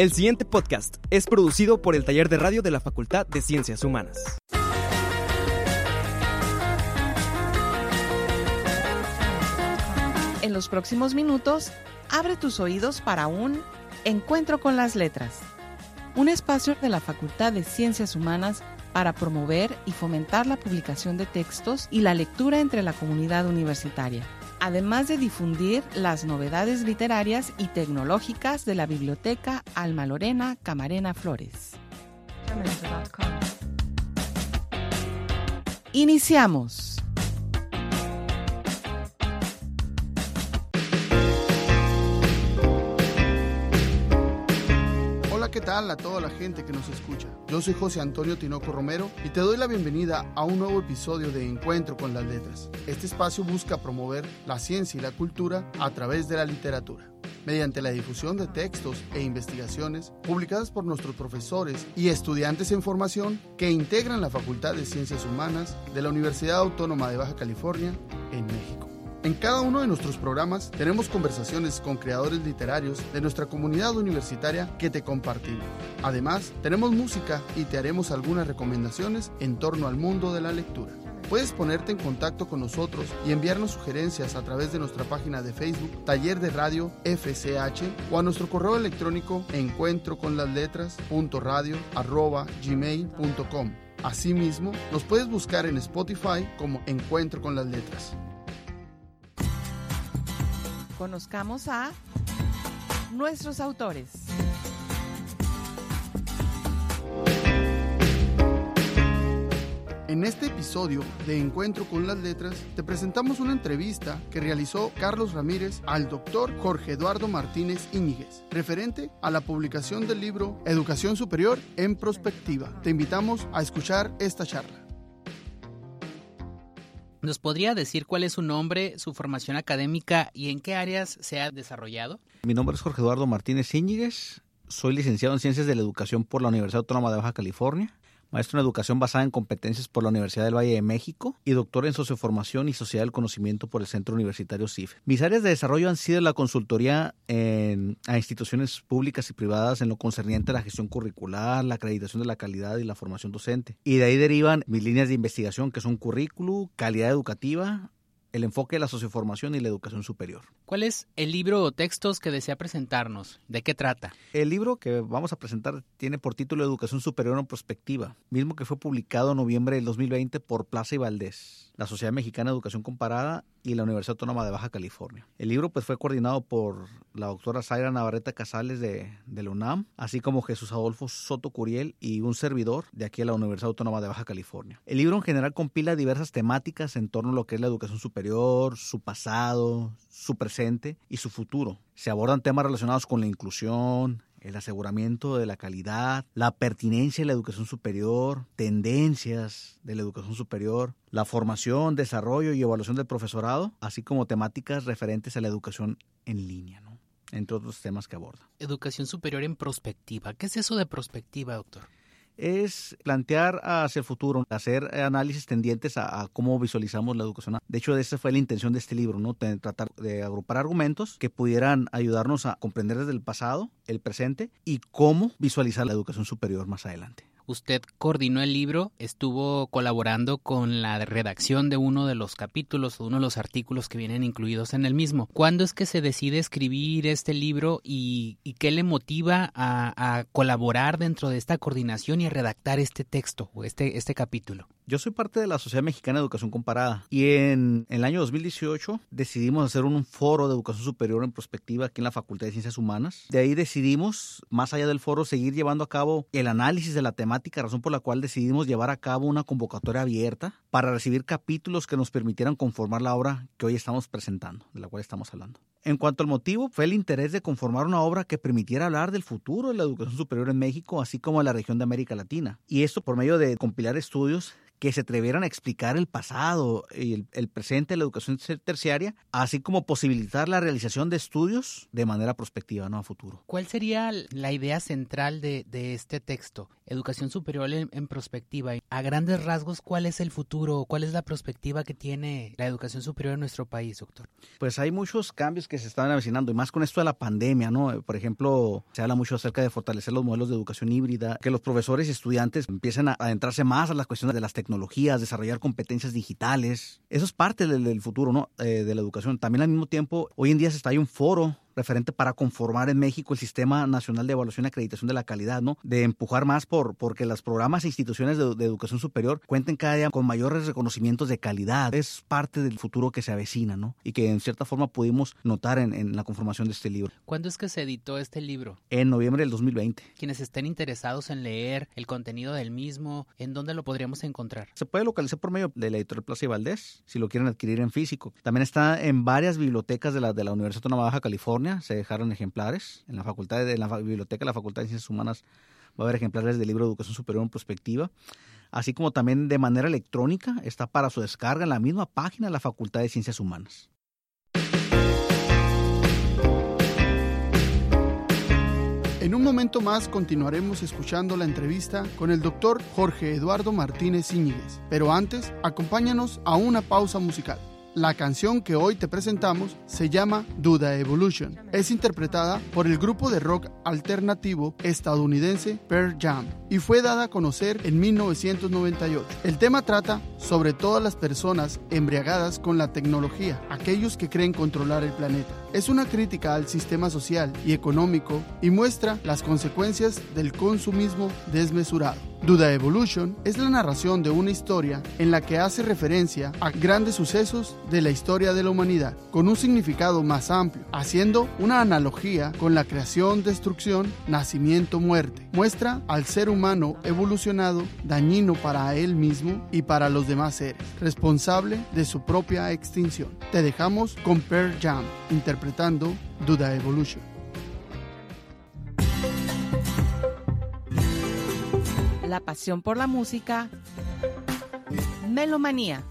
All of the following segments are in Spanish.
El siguiente podcast es producido por el Taller de Radio de la Facultad de Ciencias Humanas. En los próximos minutos, abre tus oídos para un Encuentro con las Letras, un espacio de la Facultad de Ciencias Humanas para promover y fomentar la publicación de textos y la lectura entre la comunidad universitaria, además de difundir las novedades literarias y tecnológicas de la Biblioteca Alma Lorena Camarena Flores. Iniciamos. Tal a toda la gente que nos escucha? Yo soy José Antonio Tinoco Romero y te doy la bienvenida a un nuevo episodio de Encuentro con las Letras. Este espacio busca promover la ciencia y la cultura a través de la literatura mediante la difusión de textos e investigaciones publicadas por nuestros profesores y estudiantes en formación que integran la Facultad de Ciencias Humanas de la Universidad Autónoma de Baja California en México. En cada uno de nuestros programas tenemos conversaciones con creadores literarios de nuestra comunidad universitaria que te compartimos. Además, tenemos música y te haremos algunas recomendaciones en torno al mundo de la lectura. Puedes ponerte en contacto con nosotros y enviarnos sugerencias a través de nuestra página de Facebook, Taller de Radio FCH, o a nuestro correo electrónico encuentro. Asimismo, nos puedes buscar en Spotify como Encuentro con las letras. Conozcamos a nuestros autores. En este episodio de Encuentro con las Letras te presentamos una entrevista que realizó Carlos Ramírez al doctor Jorge Eduardo Martínez Íñiguez, referente a la publicación del libro Educación Superior en Prospectiva. Te invitamos a escuchar esta charla. ¿Nos podría decir cuál es su nombre, su formación académica y en qué áreas se ha desarrollado? Mi nombre es Jorge Eduardo Martínez Íñiguez, soy licenciado en Ciencias de la Educación por la Universidad Autónoma de Baja California maestro en educación basada en competencias por la Universidad del Valle de México y doctor en socioformación y sociedad del conocimiento por el Centro Universitario CIF. Mis áreas de desarrollo han sido la consultoría a instituciones públicas y privadas en lo concerniente a la gestión curricular, la acreditación de la calidad y la formación docente. Y de ahí derivan mis líneas de investigación que son currículo, calidad educativa, el enfoque de la socioformación y la educación superior. ¿Cuál es el libro o textos que desea presentarnos? ¿De qué trata? El libro que vamos a presentar tiene por título Educación Superior en Prospectiva, mismo que fue publicado en noviembre del 2020 por Plaza y Valdés, la Sociedad Mexicana de Educación Comparada y la Universidad Autónoma de Baja California. El libro pues, fue coordinado por la doctora Zaira Navarrete Casales de, de la UNAM, así como Jesús Adolfo Soto Curiel y un servidor de aquí a la Universidad Autónoma de Baja California. El libro en general compila diversas temáticas en torno a lo que es la educación superior, su pasado, su presente y su futuro. Se abordan temas relacionados con la inclusión, el aseguramiento de la calidad, la pertinencia de la educación superior, tendencias de la educación superior, la formación, desarrollo y evaluación del profesorado, así como temáticas referentes a la educación en línea, ¿no? entre otros temas que aborda. Educación superior en prospectiva. ¿Qué es eso de prospectiva, doctor? Es plantear hacia el futuro, hacer análisis tendientes a, cómo visualizamos la educación. De hecho, esa fue la intención de este libro, ¿no? Tratar de agrupar argumentos que pudieran ayudarnos a comprender desde el pasado, el presente y cómo visualizar la educación superior más adelante. Usted coordinó el libro, estuvo colaborando con la redacción de uno de los capítulos o uno de los artículos que vienen incluidos en el mismo. ¿Cuándo es que se decide escribir este libro y, qué le motiva a, a, colaborar dentro de esta coordinación y a redactar este texto o este, este capítulo? Yo soy parte de la Sociedad Mexicana de Educación Comparada y en, en el año 2018 decidimos hacer un foro de educación superior en prospectiva aquí en la Facultad de Ciencias Humanas. De ahí decidimos, más allá del foro, seguir llevando a cabo el análisis de la temática, razón por la cual decidimos llevar a cabo una convocatoria abierta para recibir capítulos que nos permitieran conformar la obra que hoy estamos presentando, de la cual estamos hablando. En cuanto al motivo, fue el interés de conformar una obra que permitiera hablar del futuro de la educación superior en México, así como en la región de América Latina. Y esto por medio de compilar estudios que se atrevieran a explicar el pasado y el, el, presente de la educación terciaria, así como posibilitar la realización de estudios de manera prospectiva, no a futuro. ¿Cuál sería la idea central de, de este texto? Educación superior en, en, perspectiva. A grandes rasgos, ¿cuál es el futuro? ¿Cuál es la perspectiva que tiene la educación superior en nuestro país, doctor? Pues hay muchos cambios que se están avecinando y más con esto de la pandemia, ¿no? Por ejemplo, se habla mucho acerca de fortalecer los modelos de educación híbrida, que los profesores y estudiantes empiecen a adentrarse más a las cuestiones de las tecnologías, desarrollar competencias digitales. Eso es parte del, futuro, ¿no? Eh, de la educación. También al mismo tiempo, hoy en día se está hay un foro referente para conformar en México el Sistema Nacional de Evaluación y Acreditación de la Calidad, ¿no? De empujar más por porque los programas e instituciones de, de, educación superior cuenten cada día con mayores reconocimientos de calidad. Es parte del futuro que se avecina, ¿no? Y que en cierta forma pudimos notar en, en la conformación de este libro. ¿Cuándo es que se editó este libro? En noviembre del 2020. Quienes estén interesados en leer el contenido del mismo, ¿en dónde lo podríamos encontrar? Se puede localizar por medio de la editorial Plaza y Valdés, si lo quieren adquirir en físico. También está en varias bibliotecas de la, de la Universidad Autónoma de Baja California, se dejaron ejemplares. En la facultad de la biblioteca de la Facultad de Ciencias Humanas va a haber ejemplares del libro de Educación Superior en Prospectiva. Así como también de manera electrónica está para su descarga en la misma página de la Facultad de Ciencias Humanas. En un momento más continuaremos escuchando la entrevista con el doctor Jorge Eduardo Martínez Íñiguez, pero antes acompáñanos a una pausa musical. La canción que hoy te presentamos se llama Duda Evolution. Es interpretada por el grupo de rock alternativo estadounidense Pearl Jam y fue dada a conocer en 1998. El tema trata sobre todas las personas embriagadas con la tecnología, aquellos que creen controlar el planeta. Es una crítica al sistema social y económico y muestra las consecuencias del consumismo desmesurado. Duda Evolution es la narración de una historia en la que hace referencia a grandes sucesos de la historia de la humanidad, con un significado más amplio, haciendo una analogía con la creación, destrucción, nacimiento, muerte. Muestra al ser humano evolucionado dañino para él mismo y para los demás seres, responsable de su propia extinción. Te dejamos con Pearl Jam, interpretando Duda Evolution. la pasión por la música, Melomanía.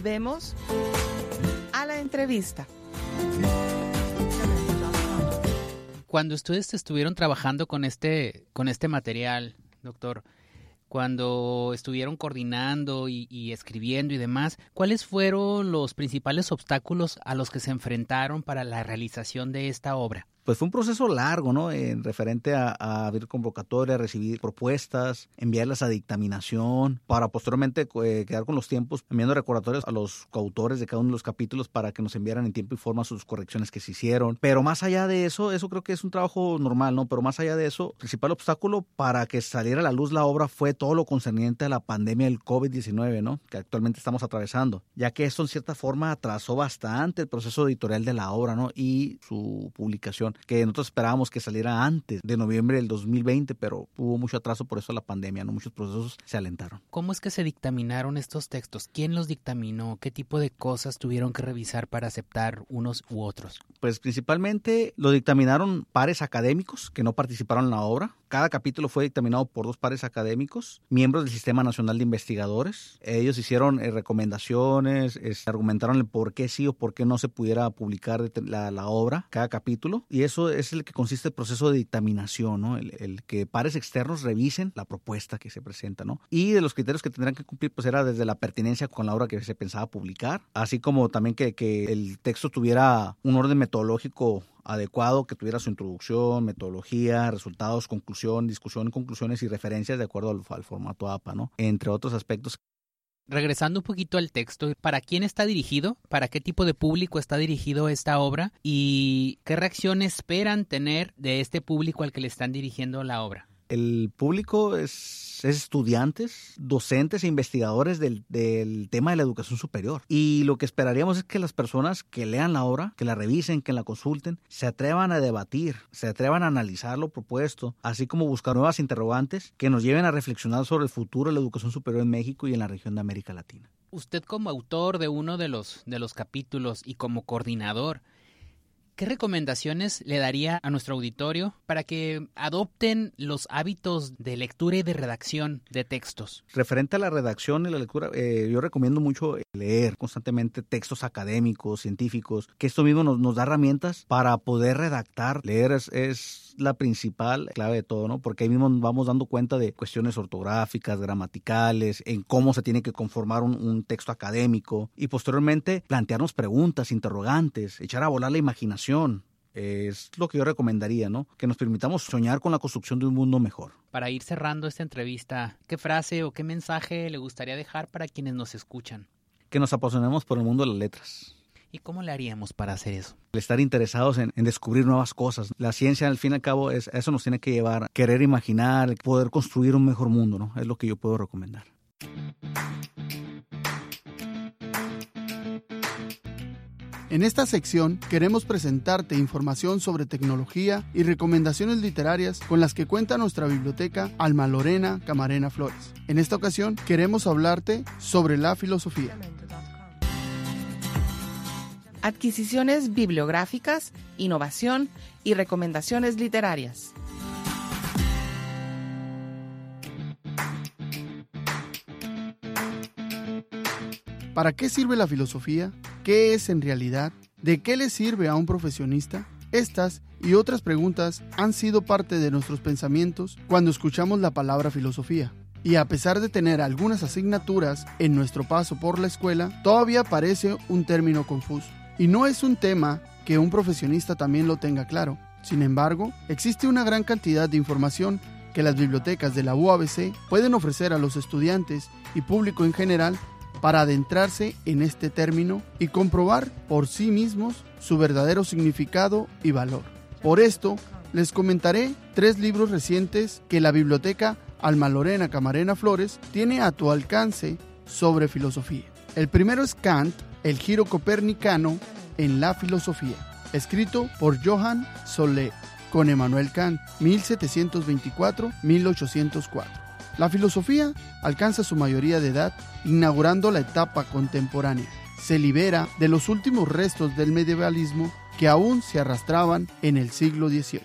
Volvemos a la entrevista. Cuando ustedes estuvieron trabajando con este, con este material, doctor, cuando estuvieron coordinando y, y, escribiendo y demás, ¿cuáles fueron los principales obstáculos a los que se enfrentaron para la realización de esta obra? Pues fue un proceso largo, ¿no? En referente a, a abrir convocatorias, recibir propuestas, enviarlas a dictaminación, para posteriormente eh, quedar con los tiempos, enviando recordatorios a los coautores de cada uno de los capítulos para que nos enviaran en tiempo y forma sus correcciones que se hicieron. Pero más allá de eso, eso creo que es un trabajo normal, ¿no? Pero más allá de eso, el principal obstáculo para que saliera a la luz la obra fue todo lo concerniente a la pandemia del COVID-19, ¿no? Que actualmente estamos atravesando, ya que esto en cierta forma atrasó bastante el proceso editorial de la obra, ¿no? Y su publicación que nosotros esperábamos que saliera antes de noviembre del 2020, pero hubo mucho atraso por eso la pandemia, ¿no? Muchos procesos se alentaron. ¿Cómo es que se dictaminaron estos textos? ¿Quién los dictaminó? ¿Qué tipo de cosas tuvieron que revisar para aceptar unos u otros? Pues principalmente lo dictaminaron pares académicos que no participaron en la obra. Cada capítulo fue dictaminado por dos pares académicos, miembros del Sistema Nacional de Investigadores. Ellos hicieron eh, recomendaciones, eh, argumentaron el por qué sí o por qué no se pudiera publicar la, obra, cada capítulo. Y eso es el que consiste el proceso de dictaminación, ¿no? El, el, que pares externos revisen la propuesta que se presenta, ¿no? Y de los criterios que tendrán que cumplir, pues era desde la pertinencia con la obra que se pensaba publicar, así como también que, que el texto tuviera un orden metodológico adecuado, que tuviera su introducción, metodología, resultados, conclusión, discusión, conclusiones y referencias de acuerdo al, formato APA, ¿no? Entre otros aspectos regresando un poquito al texto, ¿para quién está dirigido? ¿Para qué tipo de público está dirigido esta obra? ¿Y qué reacción esperan tener de este público al que le están dirigiendo la obra? El público es, es estudiantes, docentes e investigadores del, del, tema de la educación superior. Y lo que esperaríamos es que las personas que lean la obra, que la revisen, que la consulten, se atrevan a debatir, se atrevan a analizar lo propuesto, así como buscar nuevas interrogantes que nos lleven a reflexionar sobre el futuro de la educación superior en México y en la región de América Latina. Usted como autor de uno de los, de los capítulos y como coordinador, ¿Qué recomendaciones le daría a nuestro auditorio para que adopten los hábitos de lectura y de redacción de textos? Referente a la redacción y la lectura, eh, yo recomiendo mucho leer constantemente textos académicos, científicos, que esto mismo nos, nos da herramientas para poder redactar. Leer es, la principal clave de todo, ¿no? Porque ahí mismo nos vamos dando cuenta de cuestiones ortográficas, gramaticales, en cómo se tiene que conformar un, un texto académico y posteriormente plantearnos preguntas, interrogantes, echar a volar la imaginación es lo que yo recomendaría, ¿no? Que nos permitamos soñar con la construcción de un mundo mejor. Para ir cerrando esta entrevista, ¿qué frase o qué mensaje le gustaría dejar para quienes nos escuchan? Que nos apasionemos por el mundo de las letras. ¿Y cómo le haríamos para hacer eso? Estar interesados en, en, descubrir nuevas cosas. La ciencia, al fin y al cabo, es, eso nos tiene que llevar a querer imaginar, poder construir un mejor mundo, ¿no? Es lo que yo puedo recomendar. En esta sección queremos presentarte información sobre tecnología y recomendaciones literarias con las que cuenta nuestra biblioteca Alma Lorena Camarena Flores. En esta ocasión queremos hablarte sobre la filosofía. Adquisiciones bibliográficas, innovación y recomendaciones literarias. ¿Para qué sirve la filosofía? ¿Qué es en realidad? ¿De qué le sirve a un profesionista? Estas y otras preguntas han sido parte de nuestros pensamientos cuando escuchamos la palabra filosofía. Y a pesar de tener algunas asignaturas en nuestro paso por la escuela, todavía parece un término confuso. Y no es un tema que un profesionista también lo tenga claro. Sin embargo, existe una gran cantidad de información que las bibliotecas de la UABC pueden ofrecer a los estudiantes y público en general para adentrarse en este término y comprobar por sí mismos su verdadero significado y valor. Por esto, les comentaré tres libros recientes que la biblioteca Alma Lorena Camarena Flores tiene a tu alcance sobre filosofía. El primero es Kant, el giro copernicano en la filosofía, escrito por Johann Solé con Emmanuel Kant, 1724-1804. La filosofía alcanza su mayoría de edad inaugurando la etapa contemporánea. Se libera de los últimos restos del medievalismo que aún se arrastraban en el siglo XVIII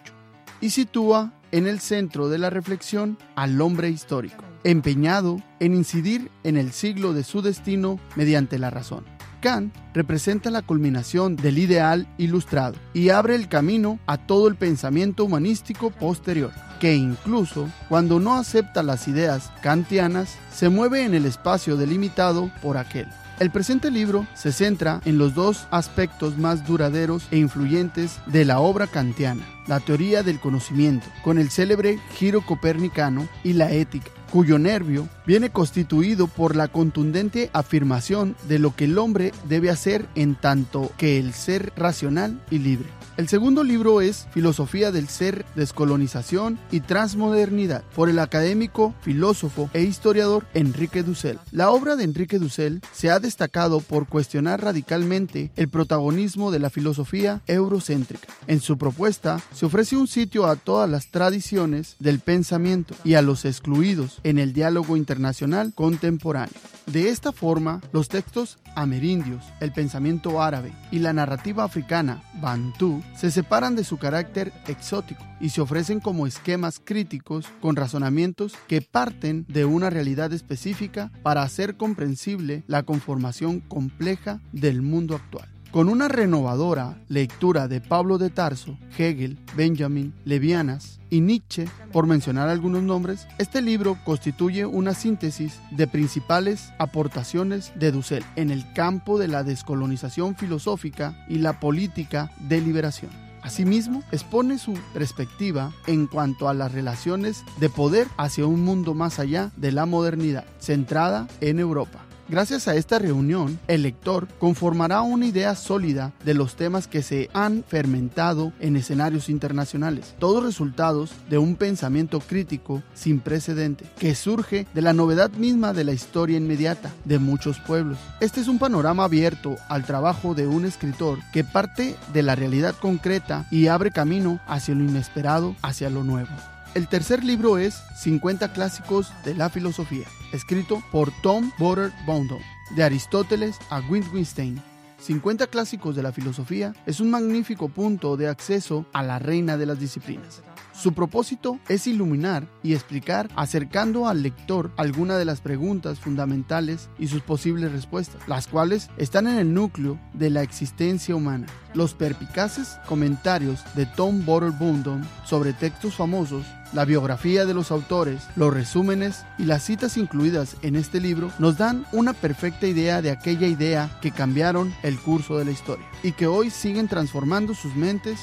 y sitúa en el centro de la reflexión al hombre histórico. empeñado en incidir en el siglo de su destino mediante la razón. Kant representa la culminación del ideal ilustrado y abre el camino a todo el pensamiento humanístico posterior, que incluso cuando no acepta las ideas kantianas, se mueve en el espacio delimitado por aquel. El presente libro se centra en los dos aspectos más duraderos e influyentes de la obra kantiana, la teoría del conocimiento, con el célebre giro copernicano y la ética, cuyo nervio viene constituido por la contundente afirmación de lo que el hombre debe hacer en tanto que el ser racional y libre. El segundo libro es Filosofía del Ser, Descolonización y Transmodernidad, por el académico, filósofo e historiador Enrique Dussel. La obra de Enrique Dussel se ha destacado por cuestionar radicalmente el protagonismo de la filosofía eurocéntrica. En su propuesta se ofrece un sitio a todas las tradiciones del pensamiento y a los excluidos en el diálogo internacional contemporáneo. De esta forma, los textos amerindios, el pensamiento árabe y la narrativa africana, bantú, se separan de su carácter exótico y se ofrecen como esquemas críticos con razonamientos que parten de una realidad específica para hacer comprensible la conformación compleja del mundo actual. Con una renovadora lectura de Pablo de Tarso, Hegel, Benjamin, Levianas y Nietzsche, por mencionar algunos nombres, este libro constituye una síntesis de principales aportaciones de Dussel en el campo de la descolonización filosófica y la política de liberación. Asimismo, expone su perspectiva en cuanto a las relaciones de poder hacia un mundo más allá de la modernidad, centrada en Europa. Gracias a esta reunión, el lector conformará una idea sólida de los temas que se han fermentado en escenarios internacionales, todos resultados de un pensamiento crítico sin precedente, que surge de la novedad misma de la historia inmediata de muchos pueblos. Este es un panorama abierto al trabajo de un escritor que parte de la realidad concreta y abre camino hacia lo inesperado, hacia lo nuevo. El tercer libro es 50 clásicos de la filosofía, escrito por Tom Botter Bondo, de Aristóteles a Wittgenstein. 50 clásicos de la filosofía es un magnífico punto de acceso a la reina de las disciplinas. Su propósito es iluminar y explicar acercando al lector algunas de las preguntas fundamentales y sus posibles respuestas, las cuales están en el núcleo de la existencia humana. Los perpicaces comentarios de Tom Botter Bundon sobre textos famosos, la biografía de los autores, los resúmenes y las citas incluidas en este libro nos dan una perfecta idea de aquella idea que cambiaron el curso de la historia y que hoy siguen transformando sus mentes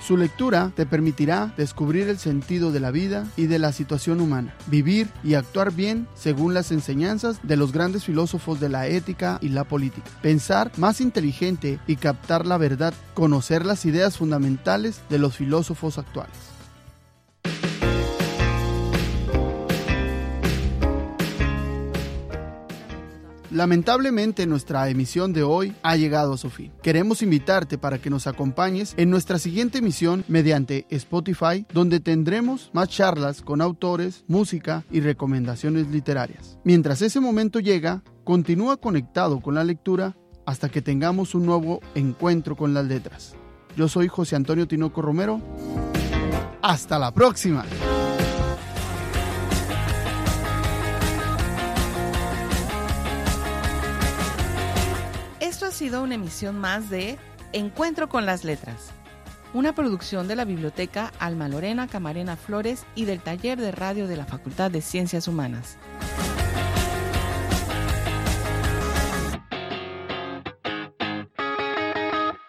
su lectura te permitirá descubrir el sentido de la vida y de la situación humana, vivir y actuar bien según las enseñanzas de los grandes filósofos de la ética y la política, pensar más inteligente y captar la verdad, conocer las ideas fundamentales de los filósofos actuales. Lamentablemente nuestra emisión de hoy ha llegado a su fin. Queremos invitarte para que nos acompañes en nuestra siguiente emisión mediante Spotify, donde tendremos más charlas con autores, música y recomendaciones literarias. Mientras ese momento llega, continúa conectado con la lectura hasta que tengamos un nuevo encuentro con las letras. Yo soy José Antonio Tinoco Romero. Hasta la próxima. Una emisión más de Encuentro con las Letras, una producción de la Biblioteca Alma Lorena Camarena Flores y del Taller de Radio de la Facultad de Ciencias Humanas.